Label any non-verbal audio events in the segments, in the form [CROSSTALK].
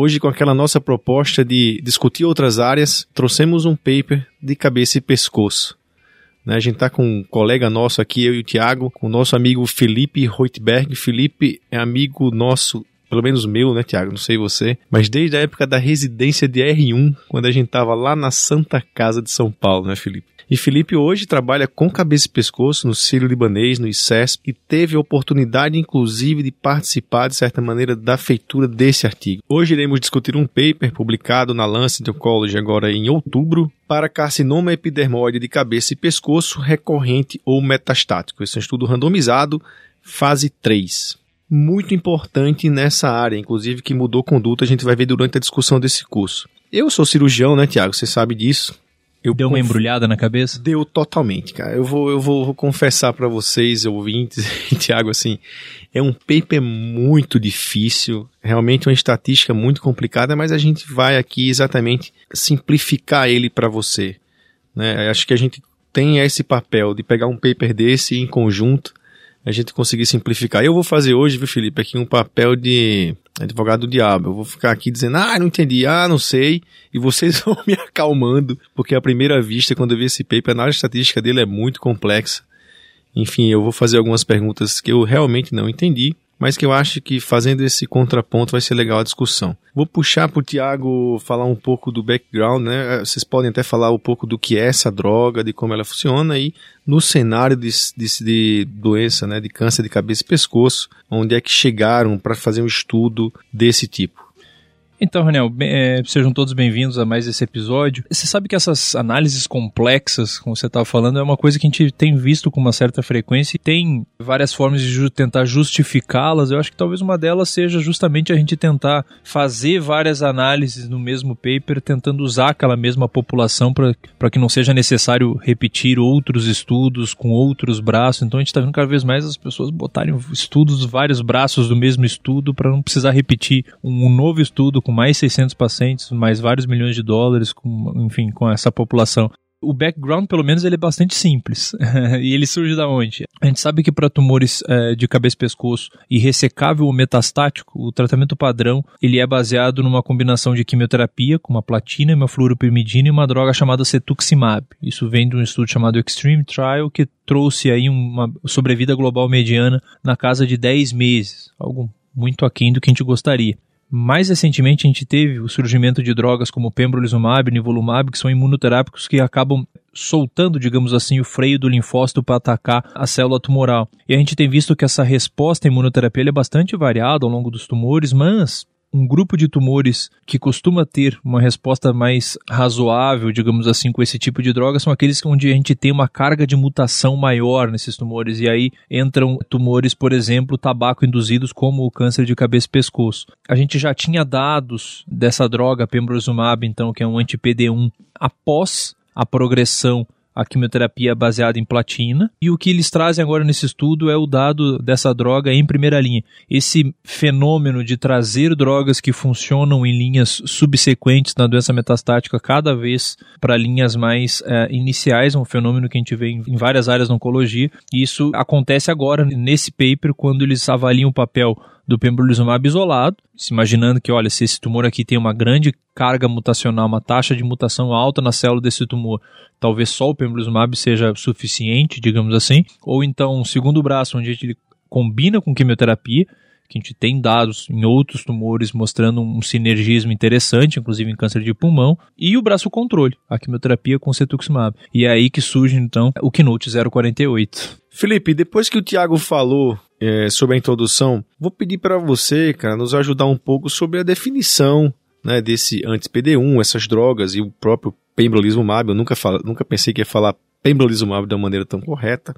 Hoje, com aquela nossa proposta de discutir outras áreas, trouxemos um paper de cabeça e pescoço. Né, a gente está com um colega nosso aqui, eu e o Tiago, com o nosso amigo Felipe Reutberg. Felipe é amigo nosso pelo menos meu, né, Tiago? Não sei você, mas desde a época da residência de R1, quando a gente estava lá na Santa Casa de São Paulo, né, Felipe? E Felipe hoje trabalha com cabeça e pescoço no Sírio Libanês, no ICESP, e teve a oportunidade, inclusive, de participar, de certa maneira, da feitura desse artigo. Hoje iremos discutir um paper publicado na Lancet Oncology agora em outubro, para carcinoma epidermoide de cabeça e pescoço recorrente ou metastático. Esse é um estudo randomizado, fase 3 muito importante nessa área, inclusive que mudou conduta, a gente vai ver durante a discussão desse curso. Eu sou cirurgião, né, Tiago? Você sabe disso. Eu Deu uma embrulhada na cabeça? Deu totalmente, cara. Eu vou, eu vou, vou confessar para vocês, ouvintes, [LAUGHS] Tiago, assim, é um paper muito difícil, realmente uma estatística muito complicada, mas a gente vai aqui exatamente simplificar ele para você. Né? Acho que a gente tem esse papel de pegar um paper desse em conjunto a gente conseguir simplificar. Eu vou fazer hoje, viu, Felipe, aqui um papel de advogado do diabo. Eu vou ficar aqui dizendo, ah, não entendi, ah, não sei, e vocês [LAUGHS] vão me acalmando, porque à primeira vista, quando eu vi esse paper, a análise estatística dele é muito complexa. Enfim, eu vou fazer algumas perguntas que eu realmente não entendi, mas que eu acho que fazendo esse contraponto vai ser legal a discussão. Vou puxar para o Tiago falar um pouco do background, né? Vocês podem até falar um pouco do que é essa droga, de como ela funciona e no cenário de, de, de doença, né, de câncer de cabeça e pescoço, onde é que chegaram para fazer um estudo desse tipo. Então, Raniel, é, sejam todos bem-vindos a mais esse episódio. Você sabe que essas análises complexas, como você estava falando, é uma coisa que a gente tem visto com uma certa frequência e tem várias formas de ju tentar justificá-las. Eu acho que talvez uma delas seja justamente a gente tentar fazer várias análises no mesmo paper, tentando usar aquela mesma população para que não seja necessário repetir outros estudos com outros braços. Então, a gente está vendo cada vez mais as pessoas botarem estudos, vários braços do mesmo estudo, para não precisar repetir um, um novo estudo com mais 600 pacientes, mais vários milhões de dólares, com, enfim, com essa população. O background, pelo menos, ele é bastante simples. [LAUGHS] e ele surge da onde? A gente sabe que para tumores é, de cabeça e pescoço e ressecável ou metastático, o tratamento padrão ele é baseado numa combinação de quimioterapia com uma platina, uma fluoropyrimidina e uma droga chamada cetuximab. Isso vem de um estudo chamado Extreme Trial que trouxe aí uma sobrevida global mediana na casa de 10 meses, algo muito aquém do que a gente gostaria. Mais recentemente, a gente teve o surgimento de drogas como pembrolizumab e nivolumab, que são imunoterápicos que acabam soltando, digamos assim, o freio do linfócito para atacar a célula tumoral. E a gente tem visto que essa resposta à imunoterapia é bastante variada ao longo dos tumores, mas um grupo de tumores que costuma ter uma resposta mais razoável, digamos assim, com esse tipo de droga, são aqueles onde a gente tem uma carga de mutação maior nesses tumores. E aí entram tumores, por exemplo, tabaco induzidos, como o câncer de cabeça e pescoço. A gente já tinha dados dessa droga, pembrolizumab, então, que é um anti-PD1, após a progressão a quimioterapia baseada em platina. E o que eles trazem agora nesse estudo é o dado dessa droga em primeira linha. Esse fenômeno de trazer drogas que funcionam em linhas subsequentes na doença metastática cada vez para linhas mais é, iniciais, é um fenômeno que a gente vê em, em várias áreas da oncologia. E isso acontece agora nesse paper quando eles avaliam o papel do pembrolizumab isolado, se imaginando que, olha, se esse tumor aqui tem uma grande carga mutacional, uma taxa de mutação alta na célula desse tumor, talvez só o pembrolizumab seja suficiente, digamos assim, ou então um segundo braço onde ele combina com quimioterapia, que a gente tem dados em outros tumores mostrando um sinergismo interessante, inclusive em câncer de pulmão, e o braço controle, a quimioterapia com cetuximab. E é aí que surge então o Keynote 048. Felipe, depois que o Tiago falou é, sobre a introdução, vou pedir para você, cara, nos ajudar um pouco sobre a definição né, desse anti-PD1, essas drogas e o próprio pembrolizumab. Eu nunca, falo, nunca pensei que ia falar pembrolizumab uma maneira tão correta.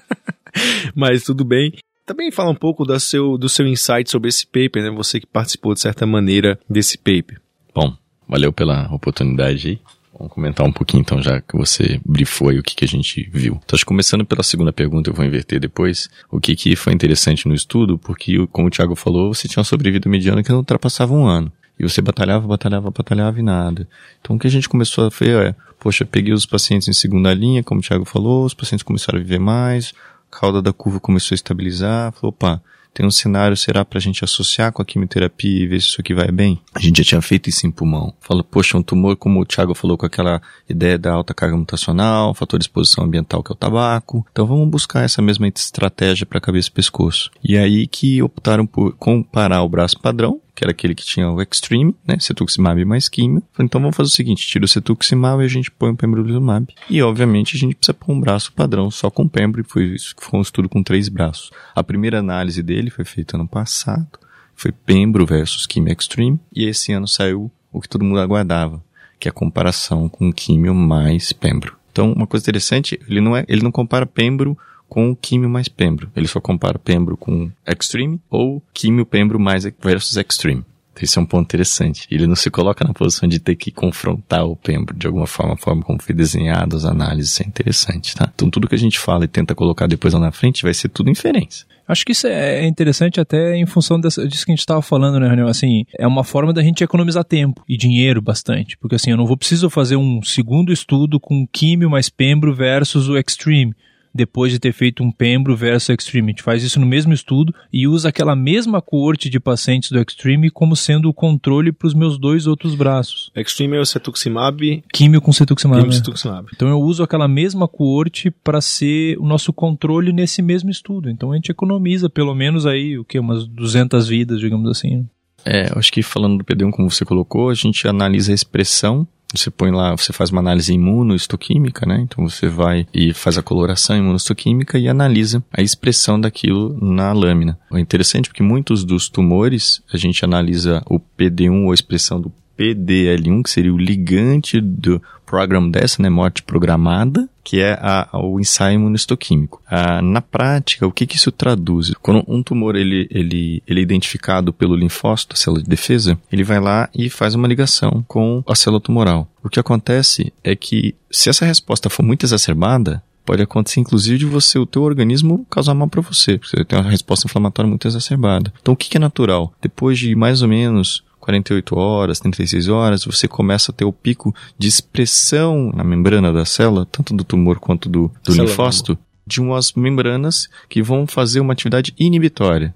[LAUGHS] Mas tudo bem. Também fala um pouco do seu, do seu insight sobre esse paper, né? Você que participou de certa maneira desse paper. Bom, valeu pela oportunidade aí. Vamos comentar um pouquinho então, já que você brifou aí o que, que a gente viu. Então, começando pela segunda pergunta, eu vou inverter depois. O que, que foi interessante no estudo, porque, como o Thiago falou, você tinha uma sobrevida mediana que não ultrapassava um ano. E você batalhava, batalhava, batalhava e nada. Então o que a gente começou a ver é, poxa, peguei os pacientes em segunda linha, como o Thiago falou, os pacientes começaram a viver mais, a cauda da curva começou a estabilizar, falou, opa, tem um cenário, será para a gente associar com a quimioterapia e ver se isso aqui vai bem? A gente já tinha feito isso em pulmão. Fala, poxa, um tumor, como o Thiago falou, com aquela ideia da alta carga mutacional, fator de exposição ambiental que é o tabaco. Então vamos buscar essa mesma estratégia para cabeça e pescoço. E aí que optaram por comparar o braço padrão que era aquele que tinha o Extreme, né? Cetuximab mais químio. Então vamos fazer o seguinte, tira o cetuximab e a gente põe o pembrolizumab. E obviamente a gente precisa pôr um braço padrão só com pembro, e foi isso que foi um estudo com três braços. A primeira análise dele foi feita ano passado, foi pembro versus químio extreme, e esse ano saiu o que todo mundo aguardava, que é a comparação com químio mais pembro. Então, uma coisa interessante, ele não é, ele não compara pembro com o químio mais pembro. Ele só compara pembro com extreme ou químio pembro mais versus extreme. Esse é um ponto interessante. Ele não se coloca na posição de ter que confrontar o Pembro de alguma forma, a forma como foi desenhado, as análises, é interessante, tá? Então tudo que a gente fala e tenta colocar depois lá na frente vai ser tudo inferência. Acho que isso é interessante até em função dessa, disso que a gente estava falando, né, Raniel? Assim, é uma forma da gente economizar tempo e dinheiro bastante. Porque assim, eu não vou preciso fazer um segundo estudo com químio mais pembro versus o extreme depois de ter feito um Pembro versus Extreme. A gente faz isso no mesmo estudo e usa aquela mesma coorte de pacientes do Extreme como sendo o controle para os meus dois outros braços. Extreme é o cetuximab. Químio com cetuximab. Químio né? cetuximab. Então eu uso aquela mesma coorte para ser o nosso controle nesse mesmo estudo. Então a gente economiza pelo menos aí o que umas 200 vidas, digamos assim. É, acho que falando do PD1 como você colocou, a gente analisa a expressão você põe lá, você faz uma análise imunohistoquímica, né? Então você vai e faz a coloração imunohistoquímica e analisa a expressão daquilo na lâmina. É interessante porque muitos dos tumores a gente analisa o PD1 ou a expressão do PDL1, que seria o ligante do program dessa, né, morte programada, que é a, o ensaio imunistoquímico. Ah, na prática, o que, que isso traduz? Quando um tumor ele, ele, ele é identificado pelo linfócito, a célula de defesa, ele vai lá e faz uma ligação com a célula tumoral. O que acontece é que, se essa resposta for muito exacerbada, pode acontecer inclusive de você, o teu organismo causar mal para você, porque você tem uma resposta inflamatória muito exacerbada. Então o que é natural? Depois de mais ou menos 48 horas, 36 horas, você começa a ter o pico de expressão na membrana da célula, tanto do tumor quanto do, do linfócito, de umas membranas que vão fazer uma atividade inibitória.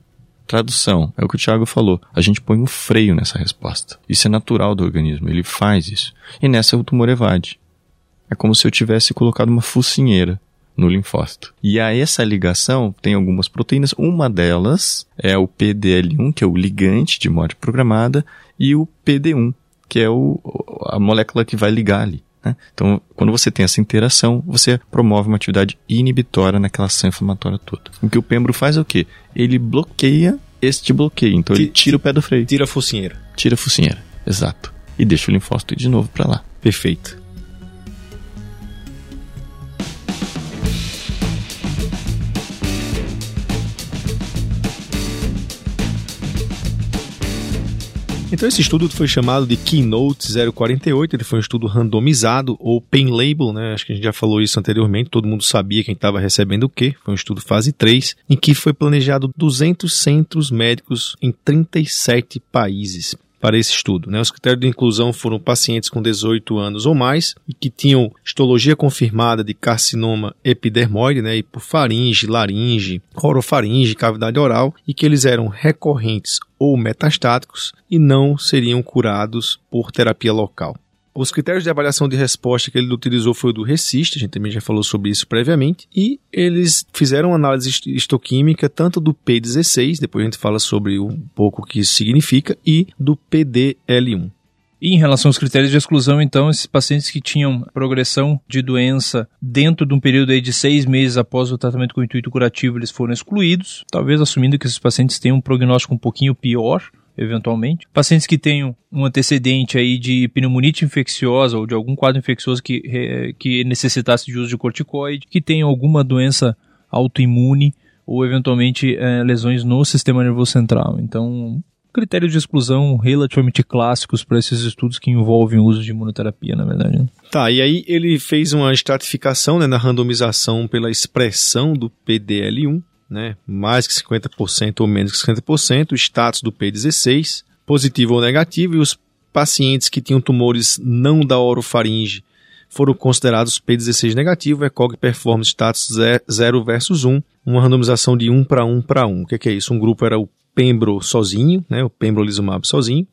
Tradução, é o que o Thiago falou. A gente põe um freio nessa resposta. Isso é natural do organismo, ele faz isso. E nessa o tumor evade. É como se eu tivesse colocado uma focinheira no linfócito. E a essa ligação tem algumas proteínas, uma delas é o PDL1, que é o ligante de morte programada, e o PD1, que é o, a molécula que vai ligar ali. Né? Então, quando você tem essa interação, você promove uma atividade inibitória naquela ação inflamatória toda. O que o pembro faz é o quê? Ele bloqueia este bloqueio. Então, ele tira o pé do freio. Tira a focinheira. Tira a focinheira, exato. E deixa o linfócito de novo para lá. Perfeito. Então esse estudo foi chamado de Keynote 048, ele foi um estudo randomizado ou pen label, né? Acho que a gente já falou isso anteriormente, todo mundo sabia quem estava recebendo o quê. Foi um estudo fase 3, em que foi planejado 200 centros médicos em 37 países para esse estudo. Né? Os critérios de inclusão foram pacientes com 18 anos ou mais e que tinham histologia confirmada de carcinoma epidermoide, né, hipofaringe, laringe, orofaringe, cavidade oral e que eles eram recorrentes ou metastáticos e não seriam curados por terapia local. Os critérios de avaliação de resposta que ele utilizou foi o do RECIST, a gente também já falou sobre isso previamente, e eles fizeram análise histoquímica tanto do P16, depois a gente fala sobre um pouco o que isso significa, e do PDL1. E em relação aos critérios de exclusão, então, esses pacientes que tinham progressão de doença dentro de um período de seis meses após o tratamento com intuito curativo, eles foram excluídos, talvez assumindo que esses pacientes tenham um prognóstico um pouquinho pior, eventualmente. Pacientes que tenham um antecedente aí de pneumonite infecciosa ou de algum quadro infeccioso que, que necessitasse de uso de corticoide, que tenham alguma doença autoimune ou eventualmente é, lesões no sistema nervoso central. Então, critérios de exclusão relativamente clássicos para esses estudos que envolvem o uso de imunoterapia, na verdade. Né? Tá, e aí ele fez uma estratificação né, na randomização pela expressão do PDL1, né, mais que 50% ou menos que 50%, o status do P16, positivo ou negativo, e os pacientes que tinham tumores não da orofaringe foram considerados P16 negativo, ECOG Performance Status 0 versus 1, uma randomização de 1 para 1 para 1. O que, que é isso? Um grupo era o Pembro sozinho, né, o pembrolizumab sozinho,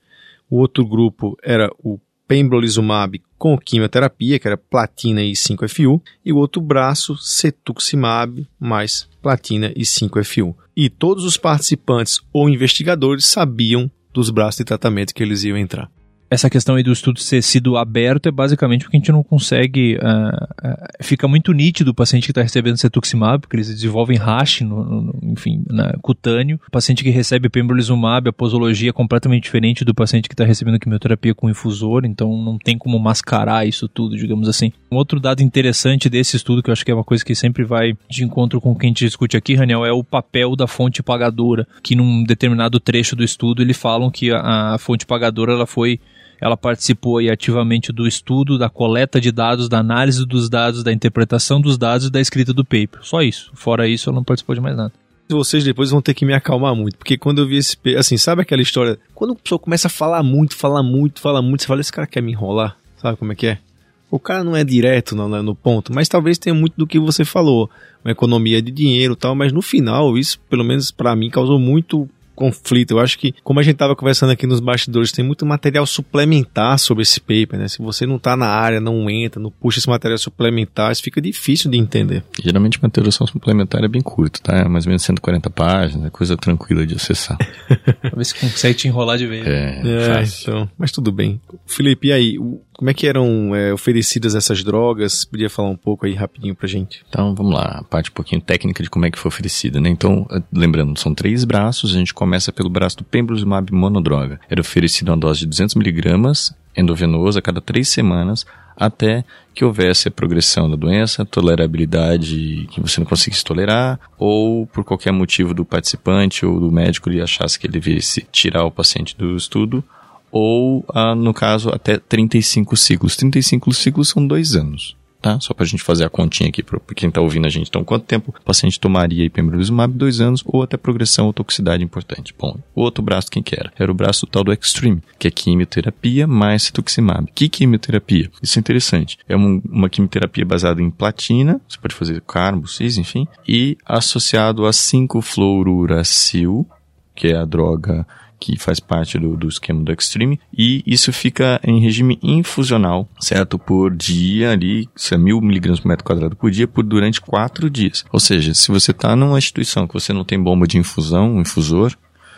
o outro grupo era o pembrolizumab com quimioterapia, que era platina e 5-FU, e o outro braço, cetuximab mais platina e 5-FU. E todos os participantes ou investigadores sabiam dos braços de tratamento que eles iam entrar essa questão aí do estudo ter sido aberto é basicamente porque a gente não consegue. Uh, uh, fica muito nítido o paciente que está recebendo cetuximab, porque eles desenvolvem rash, no, no, enfim, na, cutâneo. O paciente que recebe pembrolizumab, a posologia é completamente diferente do paciente que está recebendo quimioterapia com infusor, então não tem como mascarar isso tudo, digamos assim. Um outro dado interessante desse estudo, que eu acho que é uma coisa que sempre vai de encontro com o que a gente discute aqui, Raniel, é o papel da fonte pagadora, que num determinado trecho do estudo eles falam que a, a fonte pagadora ela foi ela participou ativamente do estudo, da coleta de dados, da análise dos dados, da interpretação dos dados e da escrita do paper. Só isso. Fora isso, ela não participou de mais nada. Vocês depois vão ter que me acalmar muito, porque quando eu vi esse. Assim, sabe aquela história? Quando a pessoa começa a falar muito, falar muito, falar muito, você fala, esse cara quer me enrolar? Sabe como é que é? O cara não é direto no, no ponto, mas talvez tenha muito do que você falou, uma economia de dinheiro tal, mas no final, isso, pelo menos para mim, causou muito conflito. Eu acho que, como a gente estava conversando aqui nos bastidores, tem muito material suplementar sobre esse paper, né? Se você não está na área, não entra, não puxa esse material suplementar, isso fica difícil de entender. Geralmente, uma introdução suplementar é bem curto, tá? É mais ou menos 140 páginas, é coisa tranquila de acessar. [LAUGHS] Talvez consegue te enrolar de vez. É, é então, mas tudo bem. Felipe, e aí, como é que eram é, oferecidas essas drogas? Podia falar um pouco aí rapidinho pra gente? Então, vamos lá, a parte um pouquinho técnica de como é que foi oferecida, né? Então, lembrando, são três braços, a gente começa pelo braço do pembrolizumab monodroga. Era oferecido uma dose de 200 miligramas endovenosa a cada três semanas, até que houvesse a progressão da doença, tolerabilidade que você não conseguisse tolerar, ou por qualquer motivo do participante ou do médico ele achasse que ele devesse tirar o paciente do estudo, ou, ah, no caso, até 35 ciclos. 35 ciclos são dois anos. Tá? Só para a gente fazer a continha aqui para quem está ouvindo a gente. Então, quanto tempo o paciente tomaria pembrolizumab? Dois anos ou até progressão ou toxicidade importante. Bom, o outro braço quem que era? Era o braço tal do Extreme, que é quimioterapia mais cetuximab. Que quimioterapia? Isso é interessante. É uma, uma quimioterapia baseada em platina, você pode fazer carbo, cis, enfim, e associado a 5-fluoruracil, que é a droga que faz parte do, do esquema do Extreme, e isso fica em regime infusional, certo? Por dia ali, isso é mil miligramas por metro quadrado por dia, por durante quatro dias. Ou seja, se você está numa instituição que você não tem bomba de infusão, um infusor,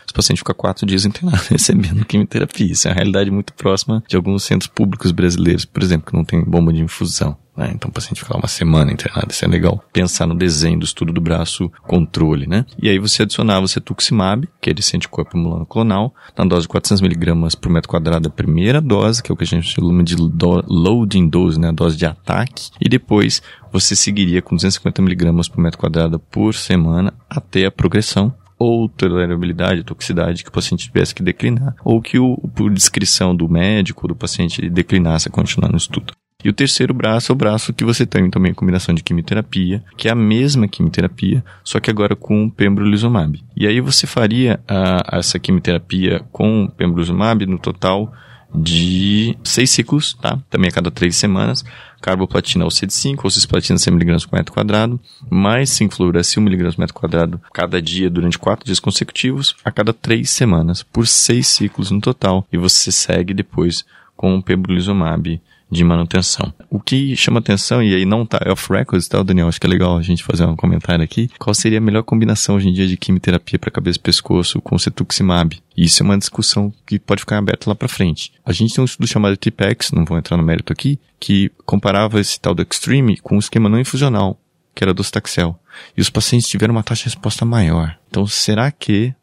esse paciente fica quatro dias internado [LAUGHS] recebendo quimioterapia. Isso é uma realidade muito próxima de alguns centros públicos brasileiros, por exemplo, que não tem bomba de infusão. Né? Então o paciente fica lá uma semana internado. Isso é legal pensar no desenho do estudo do braço controle, né? E aí você adicionava o cetuximab, que é esse anticorpo monoclonal, na dose de 400mg por metro quadrado a primeira dose, que é o que a gente chama de loading dose, né? A dose de ataque. E depois você seguiria com 250mg por metro quadrado por semana até a progressão ou tolerabilidade, toxicidade que o paciente tivesse que declinar, ou que o, por descrição do médico, do paciente, declinasse a continuar no estudo. E o terceiro braço é o braço que você tem também combinação de quimioterapia, que é a mesma quimioterapia, só que agora com pembrolizumab. E aí você faria a, essa quimioterapia com pembrolizumab no total de seis ciclos, tá? Também a cada três semanas. Carboplatina ou CD5 ou cisplatina 100 mg por metro quadrado, mais 5-fluoracil mg por metro quadrado cada dia durante quatro dias consecutivos, a cada três semanas, por seis ciclos no total. E você segue depois com o pembrolizumab de manutenção. O que chama atenção, e aí não tá off records, tá, Daniel? Acho que é legal a gente fazer um comentário aqui. Qual seria a melhor combinação hoje em dia de quimioterapia para cabeça e pescoço com cetuximab? Isso é uma discussão que pode ficar aberta lá para frente. A gente tem um estudo chamado TPEX, não vou entrar no mérito aqui, que comparava esse tal do Extreme com um esquema não infusional, que era dostaxel. E os pacientes tiveram uma taxa de resposta maior. Então, será que,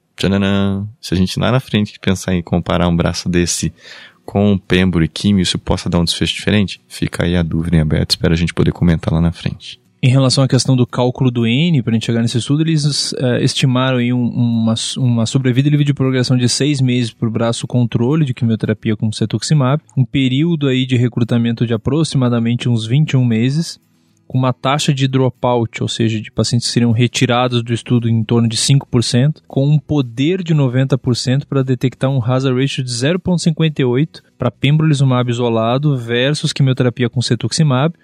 se a gente lá na frente pensar em comparar um braço desse com pembro e químio isso possa dar um desfecho diferente? Fica aí a dúvida em aberto, espero a gente poder comentar lá na frente. Em relação à questão do cálculo do N, para a gente chegar nesse estudo, eles uh, estimaram aí um, uma, uma sobrevida livre de progressão de seis meses para o braço controle de quimioterapia com cetuximab, um período aí de recrutamento de aproximadamente uns 21 meses, com uma taxa de dropout, ou seja, de pacientes que seriam retirados do estudo em torno de 5%, com um poder de 90% para detectar um hazard ratio de 0,58 para pembrolizumab isolado versus quimioterapia com cetuximab,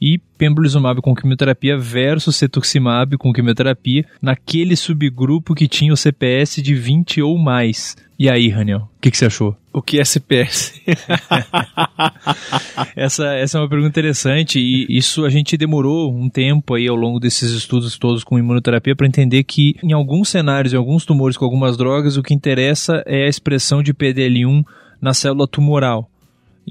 e pembrolizumab com quimioterapia versus cetuximab com quimioterapia naquele subgrupo que tinha o CPS de 20 ou mais. E aí, Raniel, o que, que, você achou? O que é CPS? [LAUGHS] essa, essa é uma pergunta interessante e isso a gente demorou um tempo aí ao longo desses estudos todos com imunoterapia para entender que em alguns cenários, em alguns tumores com algumas drogas, o que interessa é a expressão de PDL1 na célula tumoral.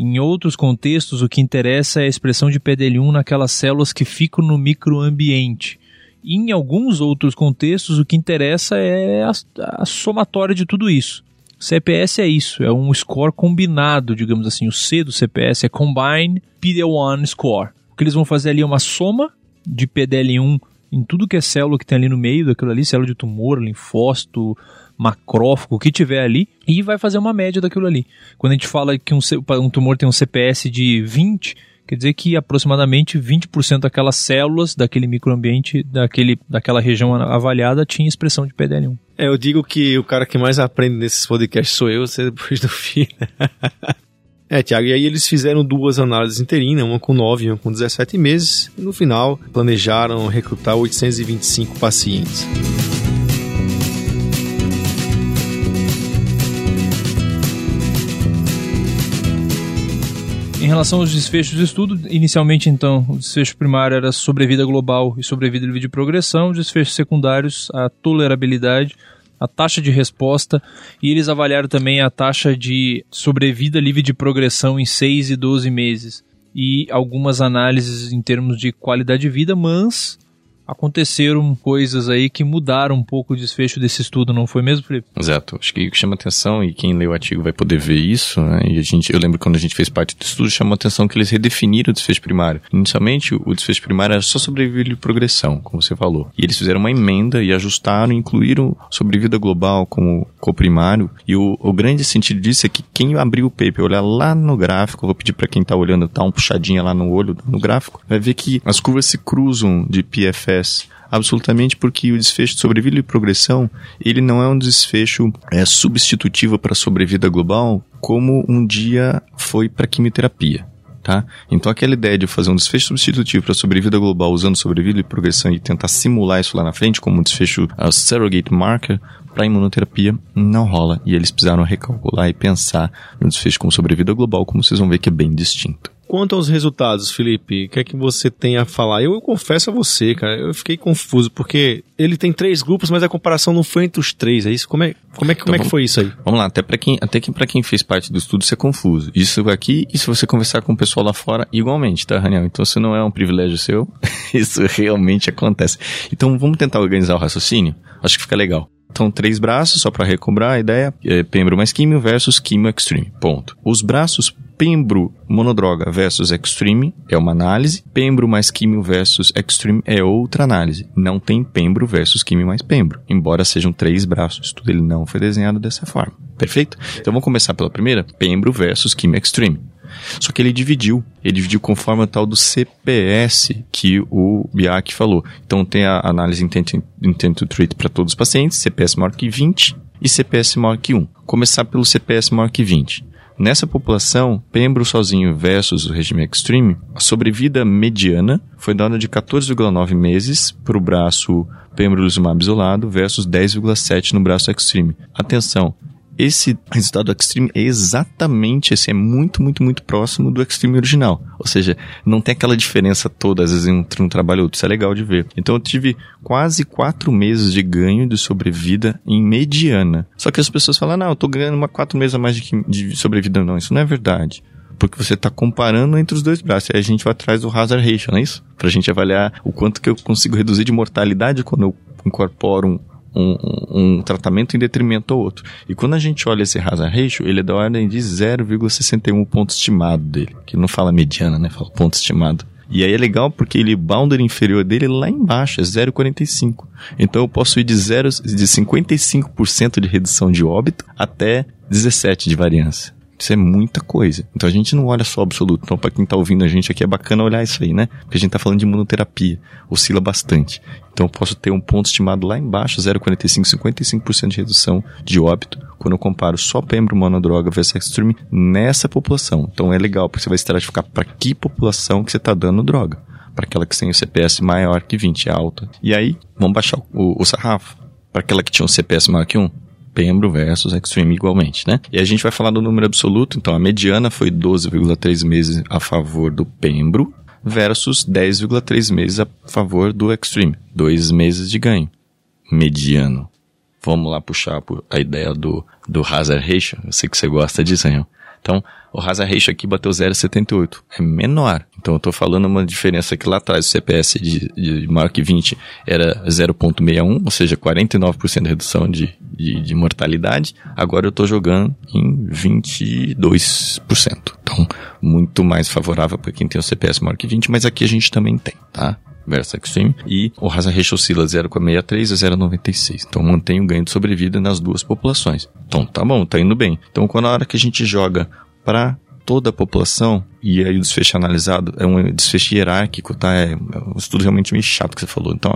Em outros contextos, o que interessa é a expressão de PDL1 naquelas células que ficam no microambiente. E em alguns outros contextos, o que interessa é a, a somatória de tudo isso. CPS é isso, é um score combinado, digamos assim. O C do CPS é Combine PD-L1 Score. O que eles vão fazer ali é uma soma de PDL1 em tudo que é célula que tem ali no meio daquilo ali, célula de tumor, linfócito, macrófago, o que tiver ali, e vai fazer uma média daquilo ali. Quando a gente fala que um, um tumor tem um CPS de 20, quer dizer que aproximadamente 20% daquelas células daquele microambiente, daquele, daquela região avaliada, tinha expressão de PDL1. É, eu digo que o cara que mais aprende nesses podcasts sou eu, você depois do fim. [LAUGHS] É, Tiago, e aí eles fizeram duas análises interinas, uma com 9 e uma com 17 meses, e no final planejaram recrutar 825 pacientes. Relação aos desfechos do estudo, inicialmente então o desfecho primário era sobrevida global e sobrevida livre de progressão, os desfechos secundários a tolerabilidade, a taxa de resposta e eles avaliaram também a taxa de sobrevida livre de progressão em 6 e 12 meses. E algumas análises em termos de qualidade de vida, mas aconteceram coisas aí que mudaram um pouco o desfecho desse estudo, não foi mesmo, Felipe? Exato. Acho que o que chama atenção, e quem lê o artigo vai poder ver isso, né? E a gente, eu lembro quando a gente fez parte do estudo, chamou atenção que eles redefiniram o desfecho primário. Inicialmente, o desfecho primário era só sobrevivência e progressão, como você falou. E eles fizeram uma emenda e ajustaram, incluíram sobrevida global como coprimário. E o, o grande sentido disso é que quem abrir o paper, olhar lá no gráfico, vou pedir para quem está olhando, tá um puxadinha lá no olho, no gráfico, vai ver que as curvas se cruzam de PFS absolutamente porque o desfecho de sobrevida e progressão, ele não é um desfecho é, substitutivo para a sobrevida global, como um dia foi para quimioterapia. Tá? Então aquela ideia de fazer um desfecho substitutivo para sobrevida global usando sobrevida e progressão e tentar simular isso lá na frente como um desfecho surrogate marker para imunoterapia não rola e eles precisaram recalcular e pensar no desfecho como sobrevida global, como vocês vão ver que é bem distinto. Quanto aos resultados, Felipe, o que é que você tem a falar? Eu, eu, confesso a você, cara, eu fiquei confuso, porque ele tem três grupos, mas a comparação não foi entre os três, é isso? Como é, como é, como então, é que foi isso aí? Vamos lá, até para quem, até que para quem fez parte do estudo, isso é confuso. Isso aqui, e se você conversar com o pessoal lá fora, igualmente, tá, Raniel? Então, se não é um privilégio seu, [LAUGHS] isso realmente acontece. Então, vamos tentar organizar o raciocínio? Acho que fica legal. Então, três braços, só para recobrar a ideia, é pembro mais químio versus químio extreme, ponto. Os braços pembro monodroga versus extreme é uma análise, pembro mais químio versus extreme é outra análise. Não tem pembro versus químio mais pembro, embora sejam três braços, tudo ele não foi desenhado dessa forma. Perfeito? Então vamos começar pela primeira, pembro versus químio extreme. Só que ele dividiu. Ele dividiu conforme o tal do CPS que o Biak falou. Então tem a análise intent, intent to treat para todos os pacientes, CPS maior que 20 e CPS maior que 1. Começar pelo CPS maior que 20. Nessa população, Pembro sozinho versus o regime Extreme, a sobrevida mediana foi dada de 14,9 meses para o braço pembrolizumab isolado versus 10,7 no braço Extreme. Atenção, esse resultado do Extreme é exatamente esse, é muito, muito, muito próximo do Extreme original. Ou seja, não tem aquela diferença toda, às vezes, entre um trabalho e outro. Isso é legal de ver. Então eu tive quase quatro meses de ganho de sobrevida em mediana. Só que as pessoas falam, não, eu tô ganhando uma quatro meses a mais de, de sobrevida. Não, isso não é verdade porque você está comparando entre os dois braços. Aí a gente vai atrás do hazard ratio, não é isso? Para a gente avaliar o quanto que eu consigo reduzir de mortalidade quando eu incorporo um, um, um, tratamento em detrimento ao outro. E quando a gente olha esse hazard ratio, ele é da ordem de 0,61 ponto estimado dele, que não fala mediana, né? Fala ponto estimado. E aí é legal porque ele boundary inferior dele é lá embaixo, é 0,45. Então eu posso ir de, 0, de 55% de redução de óbito até 17 de variância. Isso é muita coisa. Então a gente não olha só absoluto. Então, para quem tá ouvindo a gente aqui, é bacana olhar isso aí, né? Porque a gente tá falando de imunoterapia. Oscila bastante. Então eu posso ter um ponto estimado lá embaixo, 0,45, 55% de redução de óbito, quando eu comparo só pembro monodroga versus extreme nessa população. Então é legal, porque você vai estratificar para que população que você tá dando droga. Para aquela que tem o CPS maior que 20, é alta. E aí, vamos baixar o, o sarrafo. Para aquela que tinha um CPS maior que 1, Pembro versus Extreme igualmente, né? E a gente vai falar do número absoluto, então a mediana foi 12,3 meses a favor do Pembro versus 10,3 meses a favor do Extreme. Dois meses de ganho. Mediano. Vamos lá puxar a ideia do, do hazard ratio. Eu sei que você gosta disso, hein? Então, o hazard ratio aqui bateu 0,78. É menor. Então, eu estou falando uma diferença que lá atrás o CPS de, de maior que 20 era 0,61, ou seja, 49% de redução de, de, de mortalidade. Agora eu estou jogando em 22%. Então, muito mais favorável para quem tem o CPS maior que 20, mas aqui a gente também tem, tá? Versus Extreme, e o Ratio oscila 0,63 a 0,96. Então mantém o ganho de sobrevida nas duas populações. Então tá bom, tá indo bem. Então quando a hora que a gente joga para toda a população, e aí o desfecho analisado é um desfecho hierárquico, tá? É um estudo realmente meio chato que você falou. Então,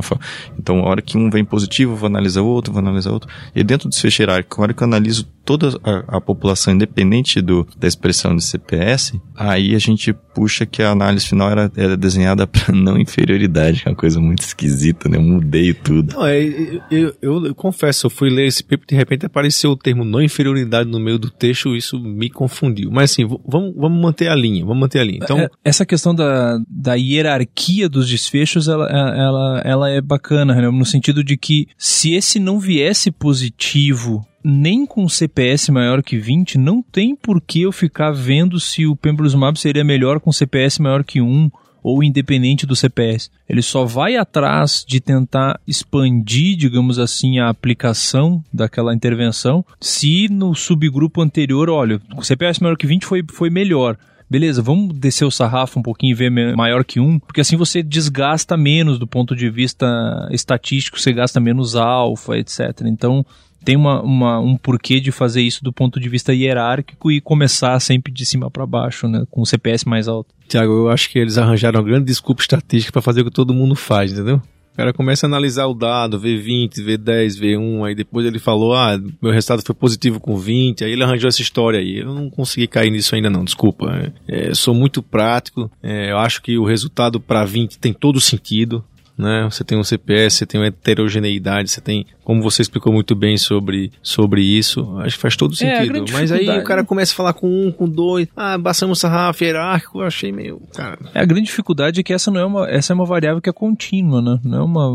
então a hora que um vem positivo, eu vou analisar outro, vou analisar outro. E dentro do desfecho hierárquico, a hora que eu analiso toda a, a população, independente do, da expressão de CPS, aí a gente puxa que a análise final era, era desenhada [LAUGHS] para não inferioridade, que é uma coisa muito esquisita, né? Eu mudei tudo. Não, é, eu, eu, eu, eu confesso, eu fui ler esse paper de repente apareceu o termo não inferioridade no meio do texto, isso me confundiu. Mas assim, vamos, vamos manter a linha vamos manter ali. Então, é, essa questão da, da hierarquia dos desfechos, ela, é, ela, ela é bacana, né? no sentido de que se esse não viesse positivo nem com CPS maior que 20, não tem por que eu ficar vendo se o pembrolizumab seria melhor com CPS maior que 1 ou independente do CPS. Ele só vai atrás de tentar expandir, digamos assim, a aplicação daquela intervenção se no subgrupo anterior, olha, o CPS maior que 20 foi, foi melhor beleza, vamos descer o sarrafo um pouquinho e ver maior que um, porque assim você desgasta menos do ponto de vista estatístico, você gasta menos alfa, etc. Então tem uma, uma, um porquê de fazer isso do ponto de vista hierárquico e começar sempre de cima para baixo, né, com o CPS mais alto. Tiago, eu acho que eles arranjaram uma grande desculpa estatística para fazer o que todo mundo faz, entendeu? O cara começa a analisar o dado, vê 20, vê 10, vê 1, aí depois ele falou, ah, meu resultado foi positivo com 20, aí ele arranjou essa história aí. Eu não consegui cair nisso ainda não, desculpa. É, sou muito prático, é, eu acho que o resultado para 20 tem todo sentido, né? Você tem um CPS, você tem uma heterogeneidade, você tem, como você explicou muito bem sobre, sobre isso, acho que faz todo é, sentido. É, Mas aí o cara começa a falar com um, com dois, ah, passamos sarrafo hierárquico, eu achei meio, cara... É, a grande dificuldade é que essa não é uma, essa é uma variável que é contínua, né? Não é uma,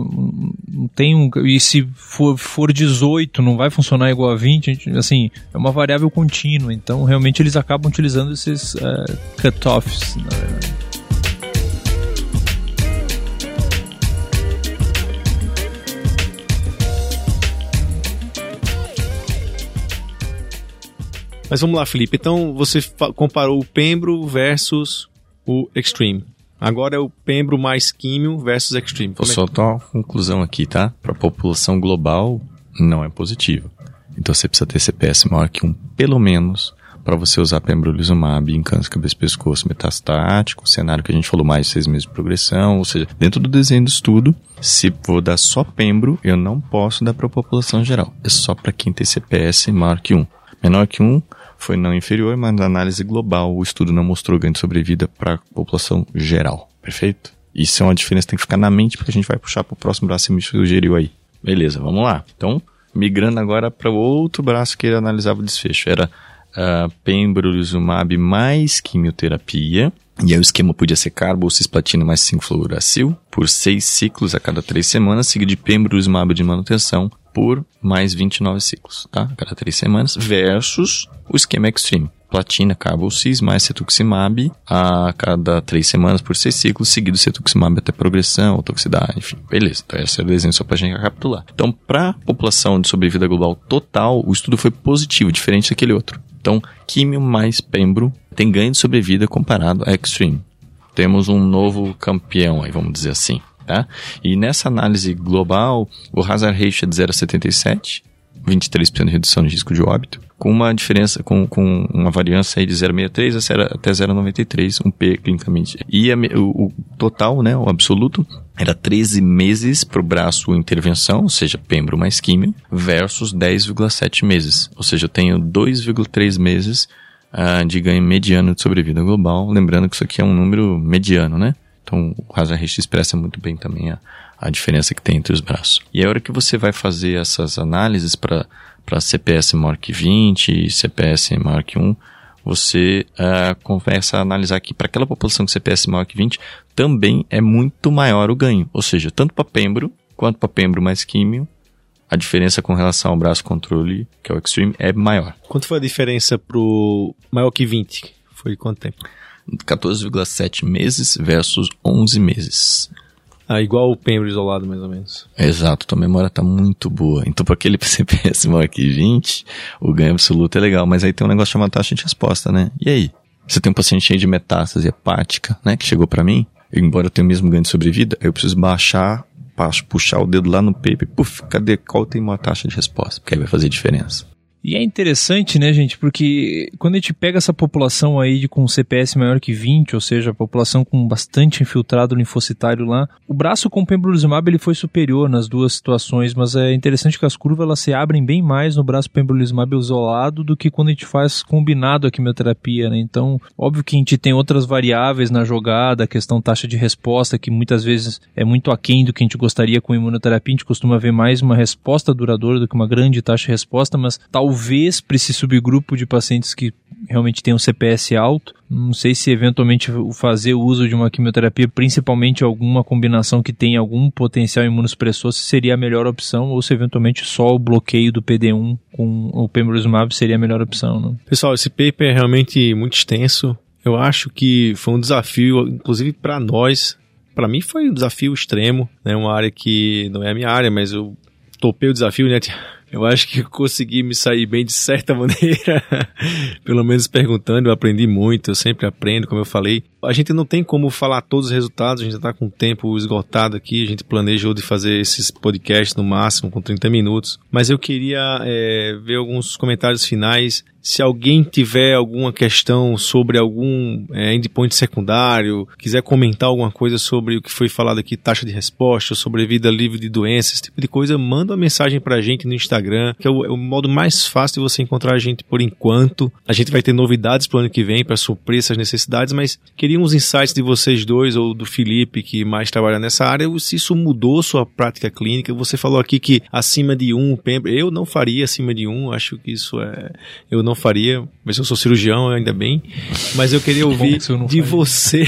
não tem um, e se for, for 18 não vai funcionar igual a 20, assim, é uma variável contínua, então realmente eles acabam utilizando esses uh, cutoffs, na verdade. Mas vamos lá, Felipe. Então você comparou o Pembro versus o Extreme. Agora é o Pembro mais químio versus Extreme. Vou é soltar uma conclusão aqui, tá? Para a população global, não é positivo. Então você precisa ter CPS maior que um, pelo menos, para você usar pembrolizumab em câncer cabeça pescoço metastático, cenário que a gente falou mais de seis meses de progressão, ou seja, dentro do desenho do estudo, se vou dar só pembro, eu não posso dar para a população geral. É só para quem tem CPS maior que um. Menor que um, foi não inferior, mas na análise global o estudo não mostrou ganho de sobrevida para a população geral. Perfeito? Isso é uma diferença que tem que ficar na mente porque a gente vai puxar para o próximo braço que me sugeriu aí. Beleza, vamos lá. Então, migrando agora para o outro braço que ele analisava o desfecho. Era uh, pembrolizumab mais quimioterapia. E aí o esquema podia ser carbo, cisplatina mais 5-fluoracil por seis ciclos a cada três semanas, seguido de pembrolizumab de manutenção por mais 29 ciclos, tá? Cada três semanas, versus o esquema Extreme. Platina, cabo cis mais cetuximab a cada três semanas por seis ciclos, seguido cetuximab até progressão, toxicidade, enfim. Beleza, então esse é o desenho só pra gente recapitular. Então, pra população de sobrevida global total, o estudo foi positivo, diferente daquele outro. Então, químio mais pembro tem ganho de sobrevida comparado a Extreme. temos um novo campeão aí, vamos dizer assim. Tá? E nessa análise global, o hazard ratio é de 0,77, 23% de redução de risco de óbito, com uma diferença, com, com uma variância aí de 0,63 até 0,93, um P clinicamente. E a, o, o, total, né, o absoluto, era 13 meses para o braço intervenção, ou seja, pembro mais químio, versus 10,7 meses. Ou seja, eu tenho 2,3 meses uh, de ganho mediano de sobrevida global. Lembrando que isso aqui é um número mediano, né? Então, o Hazard Ratio expressa muito bem também a, a diferença que tem entre os braços. E a hora que você vai fazer essas análises para CPS que 20 e CPS que 1, você uh, começa a analisar que para aquela população com CPS maior que 20, também é muito maior o ganho. Ou seja, tanto para pembro quanto para pembro mais químio, a diferença com relação ao braço controle, que é o Extreme, é maior. Quanto foi a diferença pro maior que 20? Foi quanto tempo? 14,7 meses versus 11 meses. Ah, igual o Pembro isolado, mais ou menos. Exato, tua memória tá muito boa. Então, para aquele [LAUGHS] CPS maior que 20, o ganho absoluto é legal, mas aí tem um negócio chamado taxa de resposta, né? E aí? Você tem um paciente cheio de metástase hepática, né, que chegou para mim, embora eu tenha o mesmo ganho de sobrevida, eu preciso baixar, puxar o dedo lá no paper, puf, cadê, qual tem uma taxa de resposta? Porque aí vai fazer diferença. E é interessante, né, gente, porque quando a gente pega essa população aí de com CPS maior que 20, ou seja, a população com bastante infiltrado linfocitário lá, o braço com pembrolizumab ele foi superior nas duas situações, mas é interessante que as curvas elas se abrem bem mais no braço pembrolizumab isolado do que quando a gente faz combinado a quimioterapia, né? Então, óbvio que a gente tem outras variáveis na jogada, a questão taxa de resposta, que muitas vezes é muito aquém do que a gente gostaria com imunoterapia, a gente costuma ver mais uma resposta duradoura do que uma grande taxa de resposta, mas tal talvez para esse subgrupo de pacientes que realmente tem um CPS alto, não sei se eventualmente fazer o uso de uma quimioterapia, principalmente alguma combinação que tenha algum potencial imunossupressor, seria a melhor opção, ou se eventualmente só o bloqueio do PD1 com o pembrolizumab seria a melhor opção. Né? Pessoal, esse paper é realmente muito extenso. Eu acho que foi um desafio, inclusive para nós. Para mim foi um desafio extremo, né? Uma área que não é a minha área, mas eu topei o desafio, né? Eu acho que consegui me sair bem de certa [LAUGHS] maneira. Pelo menos perguntando, eu aprendi muito, eu sempre aprendo, como eu falei. A gente não tem como falar todos os resultados, a gente está com o tempo esgotado aqui, a gente planejou de fazer esses podcasts no máximo com 30 minutos. Mas eu queria é, ver alguns comentários finais se alguém tiver alguma questão sobre algum é, endpoint secundário, quiser comentar alguma coisa sobre o que foi falado aqui, taxa de resposta, sobre vida livre de doenças, esse tipo de coisa, manda uma mensagem pra gente no Instagram, que é o, é o modo mais fácil de você encontrar a gente por enquanto. A gente vai ter novidades pro ano que vem para suprir essas necessidades, mas queria uns insights de vocês dois ou do Felipe, que mais trabalha nessa área, se isso mudou sua prática clínica. Você falou aqui que acima de um, eu não faria acima de um, acho que isso é. Eu não faria, mas eu sou cirurgião, ainda bem. Mas eu queria ouvir de você,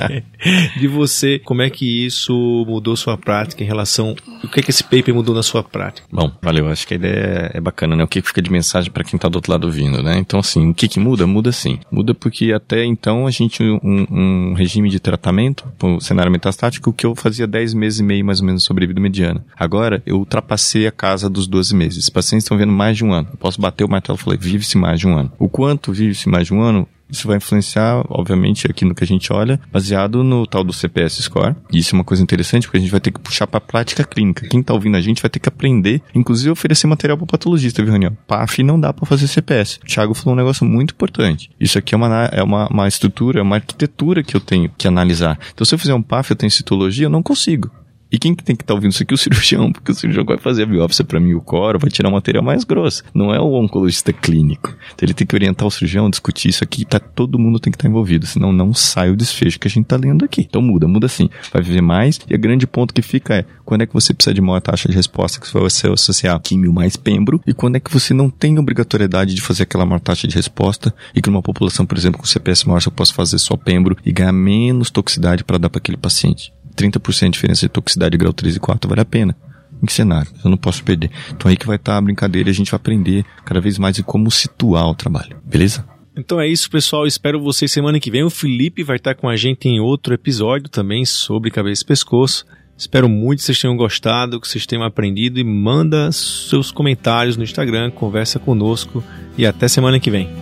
[LAUGHS] de você, como é que isso mudou sua prática em relação, o que é que esse paper mudou na sua prática? Bom, valeu, acho que a ideia é bacana, né? O que fica de mensagem para quem tá do outro lado ouvindo, né? Então, assim, o que que muda? Muda sim. Muda porque até então a gente, um, um regime de tratamento, o cenário metastático, que eu fazia 10 meses e meio mais ou menos sobrevida mediana. Agora, eu ultrapassei a casa dos 12 meses. Os pacientes estão vendo mais de um ano. Eu posso bater o martelo e falar, vive-se mais de um ano. O quanto vive-se mais de um ano isso vai influenciar, obviamente, aqui no que a gente olha, baseado no tal do CPS score. E isso é uma coisa interessante, porque a gente vai ter que puxar para a prática clínica. Quem está ouvindo a gente vai ter que aprender, inclusive oferecer material para o patologista, viu, Raniel? PAF não dá para fazer CPS. O Thiago falou um negócio muito importante. Isso aqui é uma, é uma, uma estrutura, é uma arquitetura que eu tenho que analisar. Então, se eu fizer um PAF, eu tenho citologia, eu não consigo. E quem que tem que estar tá ouvindo isso aqui? O cirurgião, porque o cirurgião vai fazer a biópsia para mim, o coro, vai tirar o material mais grosso. Não é o oncologista clínico. Então ele tem que orientar o cirurgião, discutir isso aqui, tá, todo mundo tem que estar tá envolvido, senão não sai o desfecho que a gente tá lendo aqui. Então muda, muda sim. Vai viver mais, e o grande ponto que fica é, quando é que você precisa de maior taxa de resposta que você vai associar químio mais pembro, e quando é que você não tem obrigatoriedade de fazer aquela maior taxa de resposta, e que numa população, por exemplo, com CPS maior, você possa fazer só pembro e ganhar menos toxicidade para dar para aquele paciente. 30% de diferença de toxicidade de grau 3 e 4 vale a pena. Em que cenário? Eu não posso perder. Então aí que vai estar a brincadeira e a gente vai aprender cada vez mais em como situar o trabalho. Beleza? Então é isso, pessoal. Espero vocês semana que vem. O Felipe vai estar com a gente em outro episódio também sobre cabeça e pescoço. Espero muito que vocês tenham gostado, que vocês tenham aprendido e manda seus comentários no Instagram, conversa conosco e até semana que vem.